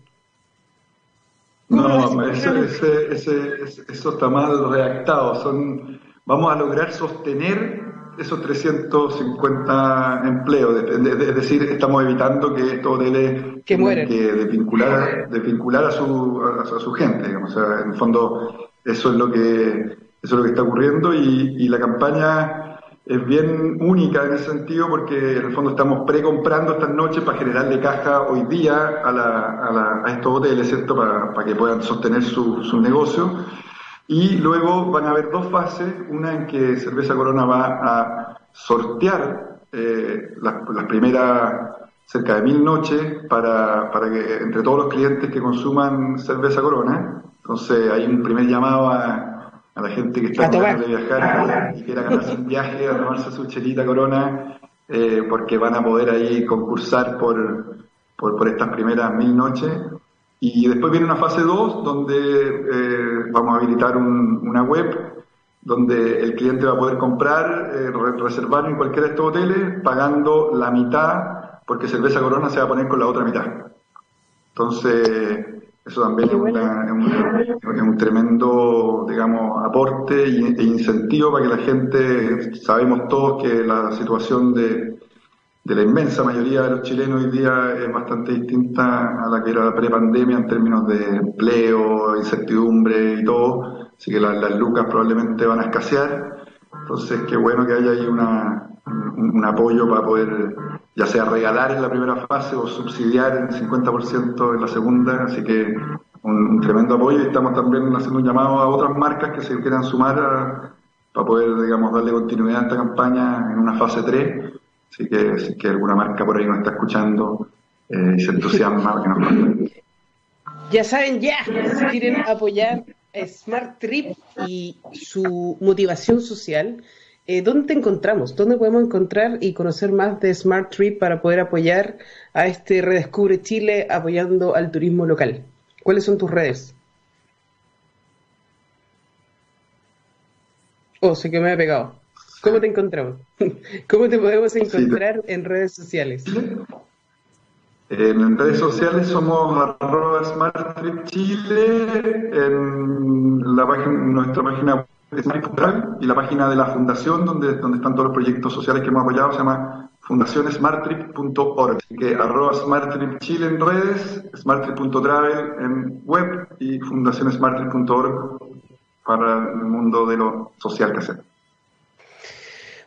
No, ese, eso está mal redactado. Son, vamos a lograr sostener esos 350 empleos. es decir, estamos evitando que estos hoteles que, que desvincular, desvincular a, su, a, su gente. Digamos. O sea, en el fondo, eso es lo que, eso es lo que está ocurriendo y, y la campaña es bien única en ese sentido porque en el fondo estamos precomprando estas noches para generarle caja hoy día a, la, a, estos hoteles, ¿cierto? Para, para que puedan sostener su, su, negocio. Y luego van a haber dos fases, una en que Cerveza Corona va a sortear eh, las, las, primeras cerca de mil noches para, para que entre todos los clientes que consuman Cerveza Corona, entonces hay un primer llamado a a la gente que está tratando de viajar y quiera ganarse un viaje a tomarse su chelita corona, eh, porque van a poder ahí concursar por, por, estas primeras mil noches. Y después viene una fase 2 donde eh, vamos a habilitar una web donde el cliente va a poder comprar, eh, reservar en cualquiera de estos hoteles pagando la mitad, porque Cerveza Corona se va a poner con la otra mitad. Entonces, eso también es, un, tremendo, digamos, aporte e incentivo para que la gente, sabemos todos que la situación de, la inmensa mayoría de los chilenos hoy día es bastante distinta a la que era pre-pandemia en términos de empleo, incertidumbre y todo, así que las lucas probablemente van a escasear, entonces qué bueno que haya ahí una, un apoyo para poder ya sea regalar en la primera fase o subsidiar en 50% en la segunda, así que un, tremendo apoyo. Y estamos también haciendo un llamado a otras marcas que se quieran sumar para poder, digamos, darle continuidad a esta campaña en una fase 3, así que si que alguna marca por ahí nos está escuchando eh, se entusiasma, que nos Ya saben ya, si quieren apoyar Smart Trip y su motivación social, eh, ¿dónde te encontramos? ¿Dónde podemos encontrar y conocer más de Smart Trip para poder apoyar a este Redescubre Chile apoyando al turismo local? ¿Cuáles son tus redes? Oh, sé que me he pegado. ¿Cómo te encontramos? ¿Cómo te podemos encontrar en redes sociales? En redes sociales somos arroba Smart Chile, en la página, nuestra página y la página de la fundación donde, donde están todos los proyectos sociales que hemos apoyado se llama fundacionesmarttrip.org. Así que arroba Chile en redes, smarttrip.travel en web y fundacionesmarttrip.org para el mundo de lo social que hacemos.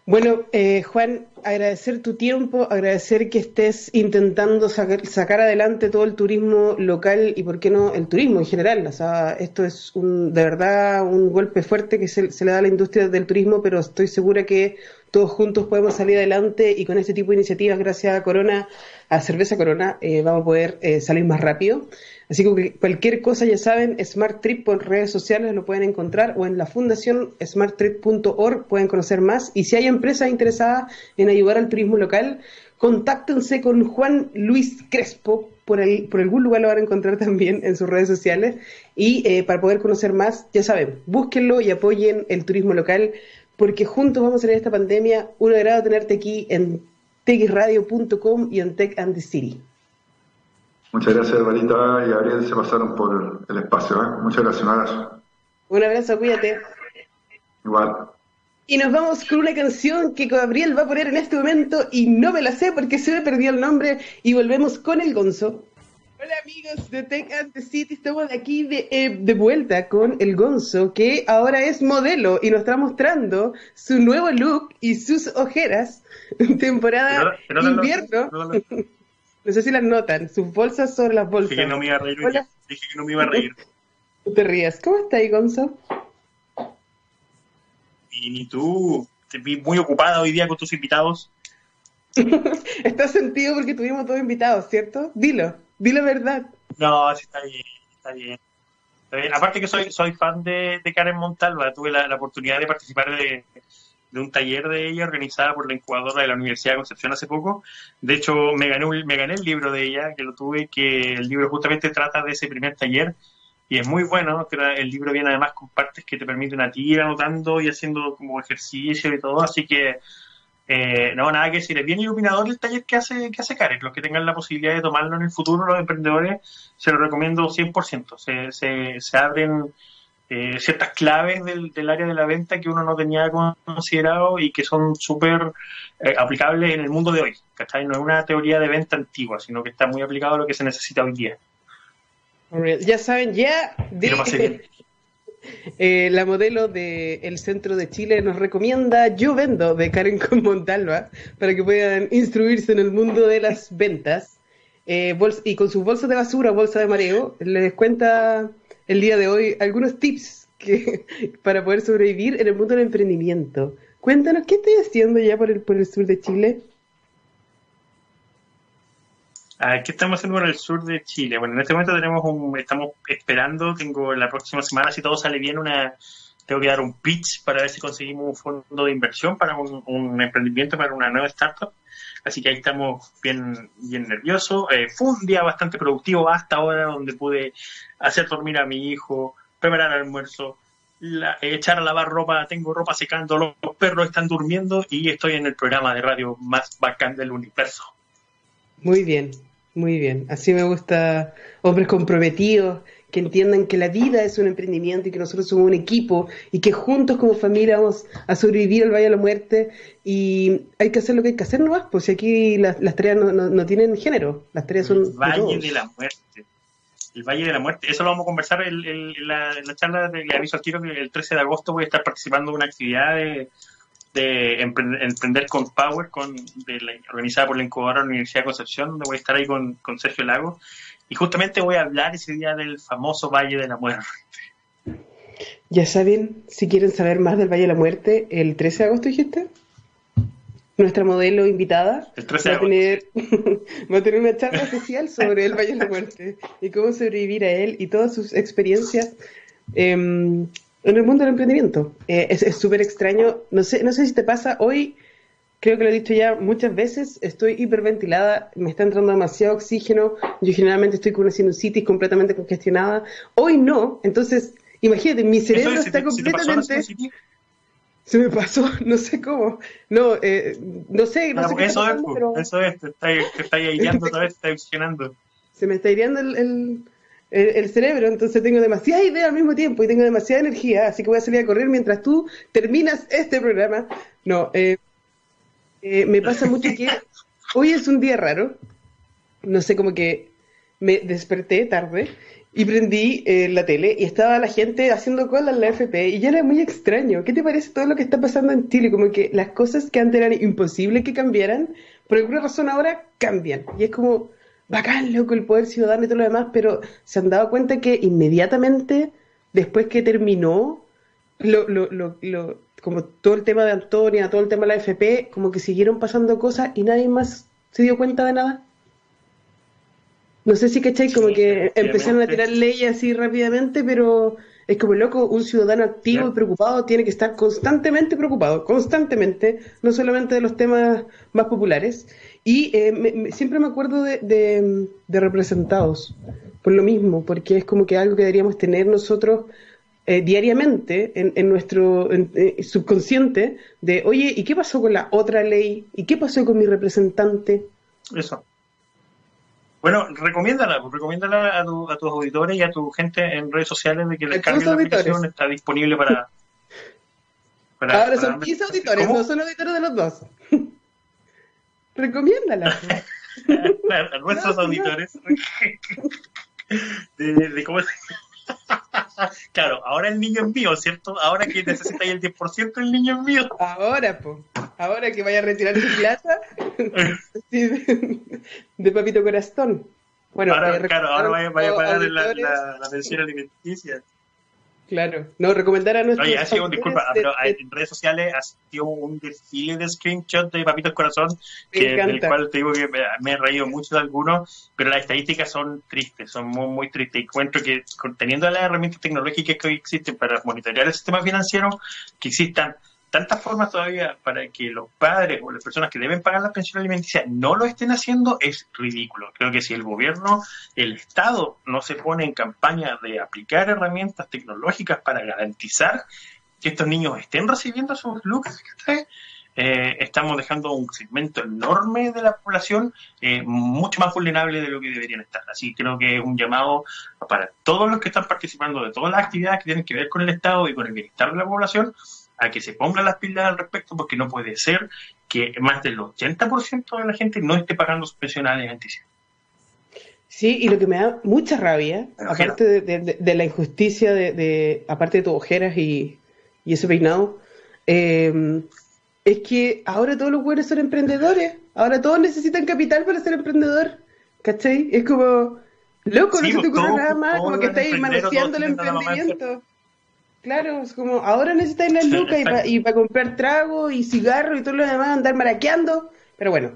Bueno, eh, Juan, agradecer tu tiempo, agradecer que estés intentando sacar, adelante todo el turismo local y, ¿por qué no, el turismo en general? O sea, esto es un, de verdad un golpe fuerte que se, le da a la industria del turismo, pero estoy segura que todos juntos podemos salir adelante y con este tipo de iniciativas, gracias a Corona, a Cerveza Corona, eh, vamos a poder eh, salir más rápido. Así que cualquier cosa, ya saben, Smart Trip por redes sociales lo pueden encontrar o en la fundación smarttrip.org pueden conocer más. Y si hay empresas interesadas en ayudar al turismo local, contáctense con Juan Luis Crespo, por, el, por algún lugar lo van a encontrar también en sus redes sociales. Y eh, para poder conocer más, ya saben, búsquenlo y apoyen el turismo local, porque juntos vamos a salir de esta pandemia. Un agrado tenerte aquí en techradio.com y en Tech and the City. Muchas gracias, Marita y Gabriel, se pasaron por el espacio. ¿eh? Muchas gracias, un abrazo. Un abrazo, cuídate. Igual. Y nos vamos con una canción que Gabriel va a poner en este momento y no me la sé porque se me perdió el nombre y volvemos con el Gonzo. Hola amigos de Tech and the City, estamos aquí de, eh, de, vuelta con el Gonzo que ahora es modelo y nos está mostrando su nuevo look y sus ojeras temporada invierno. No sé si las notan, sus bolsas sobre las bolsas. Dije que no me iba a reír. Dije que no me iba a reír. No te rías. ¿Cómo está ahí, Gonzo? Y ni tú. Te vi muy ocupada hoy día con tus invitados. Estás sentido porque tuvimos todos invitados, ¿cierto? Dilo, dilo verdad. No, sí está bien, está bien. Aparte que soy, soy fan de, Karen Montalva, tuve la oportunidad de participar de, de un taller de ella organizada por la incubadora de la Universidad de Concepción hace poco. De hecho, me gané, me gané el libro de ella, que lo tuve, que el libro justamente trata de ese primer taller y es muy bueno. El libro viene además con partes que te permiten a ti ir anotando y haciendo como ejercicio y todo, así que Eh, no, nada que decir, es bien iluminador el taller que hace, que hace Karen. Los que tengan la posibilidad de tomarlo en el futuro, los emprendedores, se lo recomiendo 100%. Se, se, se abren eh, ciertas claves del, del, área de la venta que uno no tenía considerado y que son súper eh, aplicables en el mundo de hoy. ¿cachai? No es una teoría de venta antigua, sino que está muy aplicado a lo que se necesita hoy día. Ya saben, ya de, eh, la modelo del centro de Chile nos recomienda Yo Vendo de Karen con Montalva para que puedan instruirse en el mundo de las ventas. Eh, y con sus bolsas de basura, bolsa de mareo, les cuenta el día de hoy algunos tips que, para poder sobrevivir en el mundo del emprendimiento. Cuéntanos, ¿qué estás haciendo ya por el, por el sur de Chile? ¿Qué estamos haciendo por el sur de Chile? Bueno, en este momento tenemos un, estamos esperando, tengo la próxima semana, si todo sale bien, una, tengo que dar un pitch para ver si conseguimos un fondo de inversión para un, emprendimiento, para una nueva startup. Así que ahí estamos bien, bien nerviosos. Eh, fue un día bastante productivo hasta ahora, donde pude hacer dormir a mi hijo, preparar almuerzo, echar a lavar ropa, tengo ropa secando, los perros están durmiendo y estoy en el programa de radio más bacán del universo. Muy bien, muy bien. Así me gusta hombres comprometidos, que entiendan que la vida es un emprendimiento y que nosotros somos un equipo y que juntos como familia vamos a sobrevivir al Valle de la Muerte y hay que hacer lo que hay que hacer nomás, pues aquí las, tareas no, no, tienen género, las tareas son... El Valle de, la Muerte. El Valle de la Muerte. Eso lo vamos a conversar en, la, charla de aviso al tiro que el 13 de agosto voy a estar participando en una actividad de, de Emprender con Power, con, organizada por la incubadora de la Universidad de Concepción, donde voy a estar ahí con, Sergio Lago. Y justamente voy a hablar ese día del famoso Valle de la Muerte. Ya saben, si quieren saber más del Valle de la Muerte, el 13 de agosto dijiste. Nuestra modelo invitada el 13 va, a tener, va a tener una charla especial sobre el Valle de la Muerte y cómo sobrevivir a él y todas sus experiencias em, en el mundo del emprendimiento. Eh, es súper extraño. No sé, no sé si te pasa hoy. Creo que lo he dicho ya muchas veces. Estoy hiperventilada. Me está entrando demasiado oxígeno. Yo generalmente estoy con una sinusitis completamente congestionada. Hoy no. Entonces, imagínate, mi cerebro está completamente. Se me pasó, no sé cómo. No, eh, no sé. No sé eso, es, pero... eso es, te está, te está otra vez, te está oxigenando. Se me está aireando el, el, cerebro, entonces tengo demasiadas ideas al mismo tiempo y tengo demasiada energía, así que voy a salir a correr mientras tú terminas este programa. No, eh, eh, me pasa mucho que hoy es un día raro, no sé, como que me desperté tarde y prendí eh, la tele y estaba la gente haciendo cola en la FP y ya era muy extraño. ¿Qué te parece todo lo que está pasando en Chile? Como que las cosas que antes eran imposibles que cambiaran, por alguna razón ahora cambian. Y es como, bacán, loco, el poder ciudadano y todo lo demás, pero se han dado cuenta que inmediatamente, después que terminó, lo, lo, lo, como todo el tema de Antonia, todo el tema de la FP, como que siguieron pasando cosas y nadie más se dio cuenta de nada. No sé si cachai, como que empezaron a tirar leyes así rápidamente, pero es como loco, un ciudadano activo y preocupado tiene que estar constantemente preocupado, constantemente, no solamente de los temas más populares. Y eh, siempre me acuerdo de, de, representados, por lo mismo, porque es como que algo que deberíamos tener nosotros eh, diariamente en, en nuestro eh, subconsciente de, oye, ¿y qué pasó con la otra ley? ¿Y qué pasó con mi representante? Eso. Bueno, recomiéndala, pues, recomiéndala a, tu, a, tus auditores y a tu gente en redes sociales de que descarguen la aplicación, está disponible para... para Ahora son 15 auditores, no son auditores de los dos. Recomiéndala. a nuestros auditores. De, cómo Claro, ahora el niño es mío, ¿cierto? Ahora que necesitáis el 10% el niño es mío. Ahora, pues. Ahora que vaya a retirar su plata de, papito corazón. Bueno, ahora, eh, claro, ahora vaya, a pagar la, la, la pensión alimenticia. Claro, no, recomendar a nuestros. Oye, ha sido, disculpa, pero en redes sociales ha sido un desfile de screenshots de Papitos Corazón, que, del cual te digo que me, he reído mucho de algunos, pero las estadísticas son tristes, son muy, muy tristes. Encuentro que teniendo las herramientas tecnológicas que hoy existen para monitorear el sistema financiero, que existan tantas formas todavía para que los padres o las personas que deben pagar la pensión alimenticia no lo estén haciendo es ridículo. Creo que si el gobierno, el Estado no se pone en campaña de aplicar herramientas tecnológicas para garantizar que estos niños estén recibiendo sus lucas, eh, estamos dejando un segmento enorme de la población eh, mucho más vulnerable de lo que deberían estar. Así creo que es un llamado para todos los que están participando de todas las actividades que tienen que ver con el Estado y con el bienestar de la población a que se pongan las pilas al respecto porque no puede ser que más del 80% de la gente no esté pagando sus pensiones alimenticias. Sí, y lo que me da mucha rabia, aparte de, la injusticia de, aparte de tus ojeras y, ese peinado, eh, es que ahora todos los buenos son emprendedores. Ahora todos necesitan capital para ser emprendedor. ¿Cachai? Es como, loco, no se te pues, ocurre nada más, como que estáis manoseando el emprendimiento. Claro, es como, ahora necesitáis las lucas y para comprar trago y cigarro y todo lo demás, andar maraqueando. Pero bueno,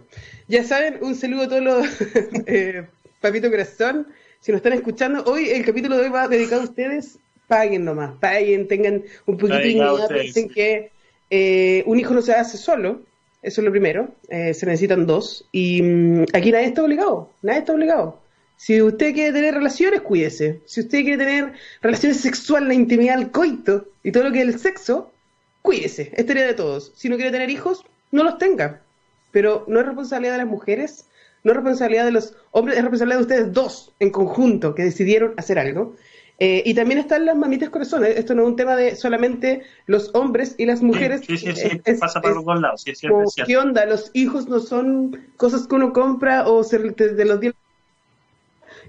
ya saben, un saludo a todos los eh, papito corazón. Si nos están escuchando, hoy el capítulo de hoy va dedicado a ustedes. Paguen nomás, paguen, tengan un poquitín de piensen que eh, un hijo no se hace solo, eso es lo primero, eh, se necesitan dos, y mm, aquí nadie está obligado, nadie está obligado. Si usted quiere tener relaciones, cuídese. Si usted quiere tener relaciones sexuales, la intimidad, el coito y todo lo que es el sexo, cuídese. Es tarea de todos. Si no quiere tener hijos, no los tenga. Pero no es responsabilidad de las mujeres, no es responsabilidad de los hombres, es responsabilidad de ustedes dos en conjunto que decidieron hacer algo. Eh, y también están las mamitas corazones. Esto no es un tema de solamente los hombres y las mujeres. Sí, sí, sí, pasa por los dos lados. ¿Qué onda? Los hijos no son cosas que uno compra o se, de, los días.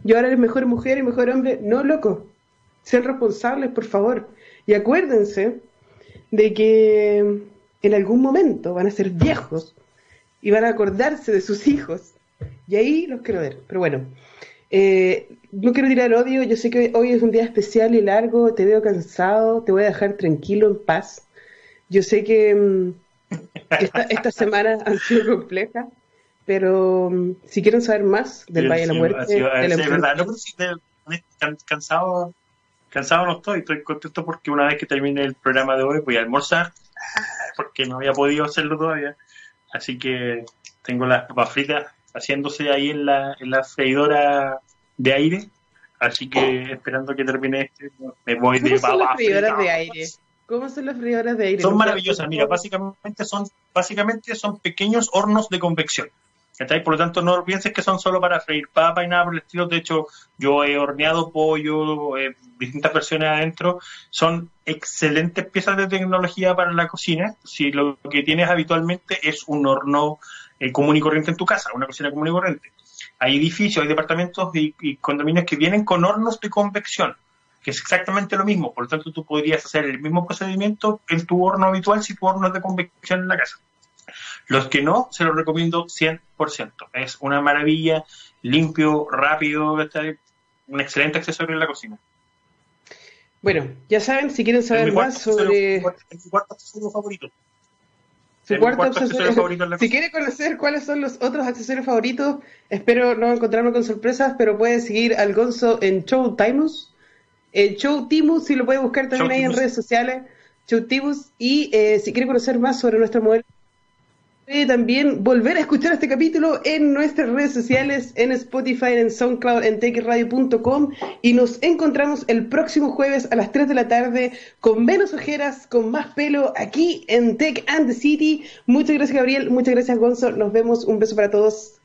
Yo ahora eres mejor mujer y mejor hombre. No, loco. Sean responsables, por favor. Y acuérdense de que en algún momento van a ser viejos y van a acordarse de sus hijos. Y ahí los quiero ver. Pero bueno. Eh, no quiero tirar odio, yo sé que hoy es un día especial y largo, te veo cansado, te voy a dejar tranquilo, en paz. Yo sé que mm, esta, esta, semana han sido complejas, pero mm, si quieren saber más del Valle de la Muerte... verdad, no, cansado, cansado no estoy, estoy contento porque una vez que termine el programa de hoy voy a almorzar, porque no había podido hacerlo todavía, así que tengo las papas fritas haciéndose ahí en la, en la freidora de aire. Así que esperando que termine este, me voy de ¿Cómo son las freidoras de aire? ¿Cómo son las freidoras de aire? Son maravillosas, mira, básicamente son, básicamente son pequeños hornos de convección. Por lo tanto, no pienses que son solo para freír papa y nada por el estilo. De hecho, yo he horneado pollo, eh, distintas versiones adentro. Son excelentes piezas de tecnología para la cocina. Si lo que tienes habitualmente es un horno eh, común y corriente en tu casa, una cocina común y corriente. Hay edificios, hay departamentos y, condominios que vienen con hornos de convección, que es exactamente lo mismo. Por lo tanto, tú podrías hacer el mismo procedimiento en tu horno habitual si tu horno es de convección en la casa. Los que no, se los recomiendo 100%. Es una maravilla, limpio, rápido, un excelente accesorio en la cocina. Bueno, ya saben, si quieren saber más sobre... Mi cuarto accesorio favorito. Si quiere conocer cuáles son los otros accesorios favoritos, espero no encontrarme con sorpresas, pero puede seguir al Gonzo en Show Timus. El Show Timus, si lo puede buscar también ahí en redes sociales. Show Timus. Y eh, si quiere conocer más sobre nuestra modelo Puede también volver a escuchar este capítulo en nuestras redes sociales, en Spotify, en SoundCloud, en techradio.com y nos encontramos el próximo jueves a las 3 de la tarde con menos ojeras, con más pelo aquí en Tech and the City. Muchas gracias Gabriel, muchas gracias Gonzo, nos vemos, un beso para todos.